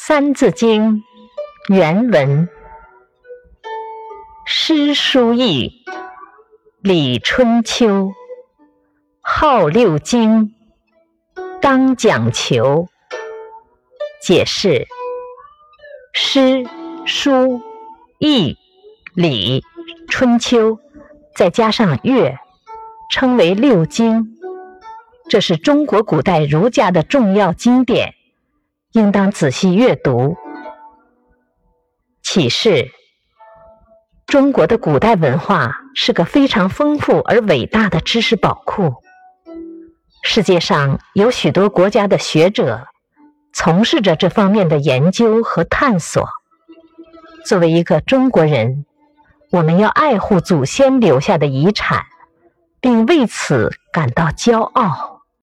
《三字经》原文：诗书易，礼春秋，号六经，当讲求。解释：诗、书、易、礼、春秋，再加上乐，称为六经。这是中国古代儒家的重要经典。应当仔细阅读。启示：中国的古代文化是个非常丰富而伟大的知识宝库。世界上有许多国家的学者从事着这方面的研究和探索。作为一个中国人，我们要爱护祖先留下的遗产，并为此感到骄傲。